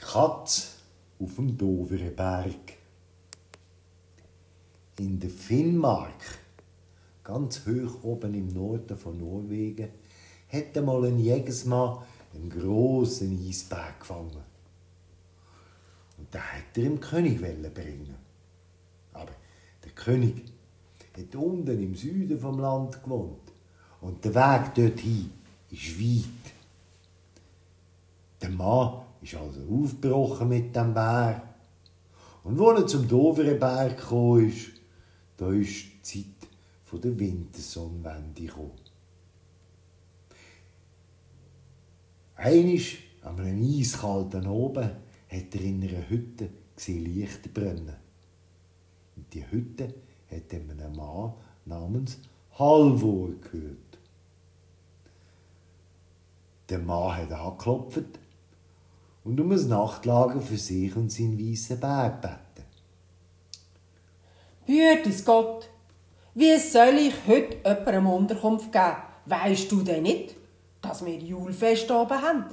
Katz auf dem Doverenberg. In der Finnmark, ganz hoch oben im Norden von Norwegen, hat einmal ein Jägersmann einen grossen Eisberg gefangen. Und da hat er dem König bringen. Aber der König hat unten im Süden vom Land gewohnt. Und der Weg dorthin ist weit. Der Mann ist also aufgebrochen mit dem Bär. Und als er zum Doverenberg gekommen ist, da ist die Zeit der Wintersonnenwende gekommen. Einisch, an einem eiskalten oben, hat er in einer Hütte gesehen Lichter brennen. Und die Hütte hat einem Mann namens Halvor gehört. Der Mann hat angeklopft und um ein Nachtlager für sich und seinen weißen Berg beten. Behütes Gott, wie soll ich heute jemandem Unterkunft geben? Weisst du denn nicht, dass wir Julfest oben haben?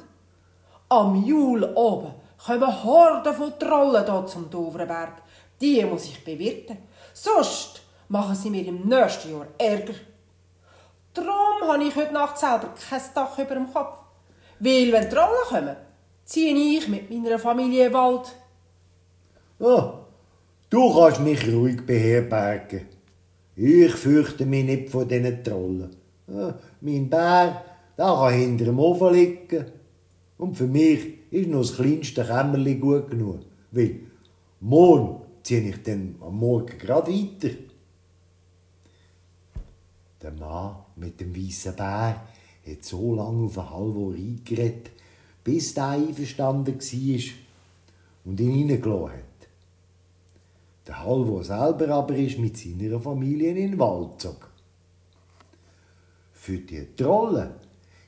Am Jul oben kommen Horden von Trollen hier zum Doverberg. Die muss ich bewirten. Sonst machen sie mir im nächsten Jahr Ärger. Darum habe ich heute Nacht selber kein Dach über dem Kopf. Weil, wenn Trollen kommen, ziehe ich mit meiner Familie in den Wald. Oh, du kannst mich ruhig beherbergen. Ich fürchte mich nicht vor diesen Trollen. Oh, mein Bär, der kann hinter dem Ofen liegen. Und für mich ist noch das kleinste Kämmerli gut genug. Weil morgen ziehe ich dann am Morgen gerade weiter. Der Mann mit dem weißen Bär hat so lange auf den Halvor eingeredet, bis der einverstanden war und ihn reingelassen hat. Der Halvor selber aber ist mit seiner Familie in den Wald gezogen. Für die Trollen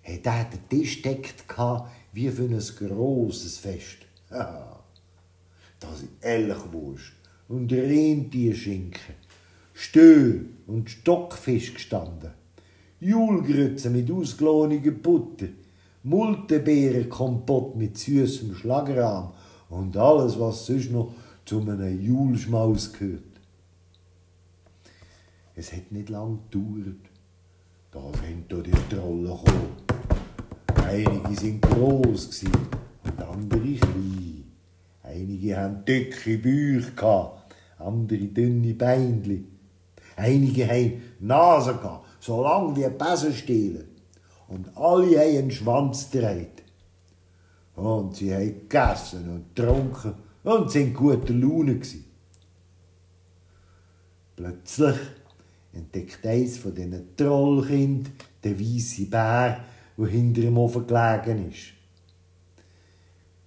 hat er den Tisch deckt wie für ein grosses Fest. da sind Elchwurst und Rentierschinken, Stö und Stockfisch gestanden. Julgrütze mit ausgelohniger Butter, Multenbeerenkompott mit süßem Schlagrahm und alles, was sonst noch zu einem Julschmaus gehört. Es hat nicht lang gedauert. Da sind da die Trollen gekommen. Einige sind gross und andere klein. Einige haben dicke Bücher, andere dünne Beinli. Einige haben Nase gehabt, so lang wie Besenstiele. Und alle haben einen Schwanz gedreht. Und sie haben gegessen und getrunken und sind guter Laune gewesen. Plötzlich entdeckt eins von diesen Trollkind den weißen Bär, der hinter dem Ofen gelegen ist.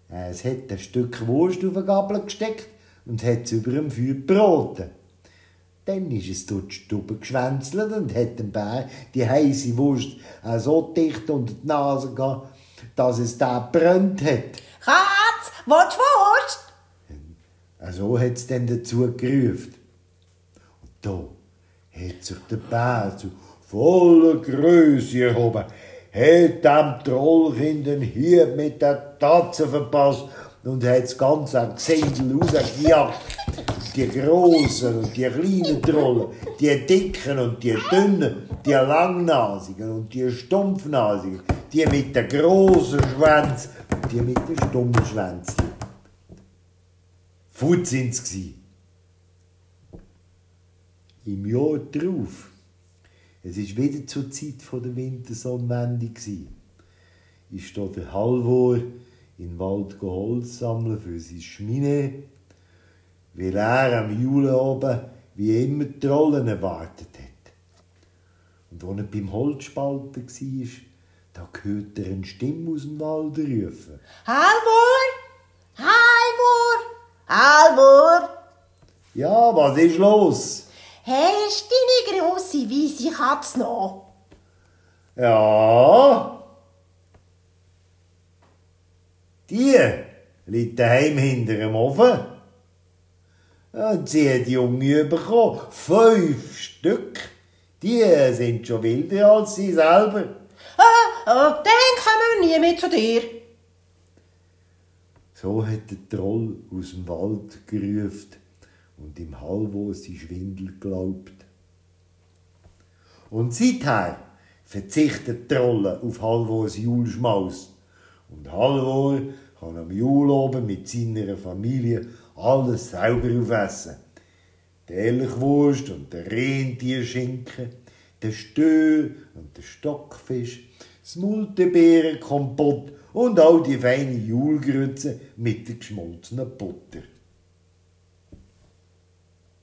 Es hat ein Stück Wurst auf den Gabel gesteckt und hat es über dem Feuer gebraten. Dann ist es durch die Stube geschwänzelt und hat dem Bär die heiße Wurst so dicht unter die Nase gehabt, dass es da brennt hat. Katz, willst du Wurst? So hat es dann dazu gerufen. Und da hat sich der Bär zu voller Größe erhoben, hat dem Trollkind den Hieb mit der Tatze verpasst und hat das ganze Gesindel rausgejagt. Die grossen und die kleinen Trollen, die dicken und die dünnen, die langnasigen und die stumpfnasigen, die mit den grossen Schwänzen und die mit den stummen Schwänzen. Fut sind sie. Im Jahr darauf, es ist wieder zur Zeit der Wintersonnenwende, ist da der Halvor in den Wald Holz sammeln für sein Schmine, weil er am Jule oben wie immer die Trollen erwartet hat. Und als er beim Holzspalten war, da hört er eine Stimme aus dem Wald rufen. Halvor! Halvor! Halvor! Ja, was ist los? Hast du deine grosse weisse Katze noch? Ja. Die liegt daheim hinter dem Ofen. Und sie hat Junge bekommen. Fünf Stück. Die sind schon wilder als sie selber. Ah, ah, dann kommen wir nie mehr zu dir. So hat der Troll aus dem Wald gerufen und im Halvo sein Schwindel glaubt. Und seither verzichtet die Trolle auf Halvors Julschmaus. Und Halvor kann am Jul oben mit seiner Familie alles selber aufessen. Die Elchwurst und der Rentierschinken, der Stö und der Stockfisch, das Multebeerenkompott und all die feinen Julgrütze mit der geschmolzenen Butter.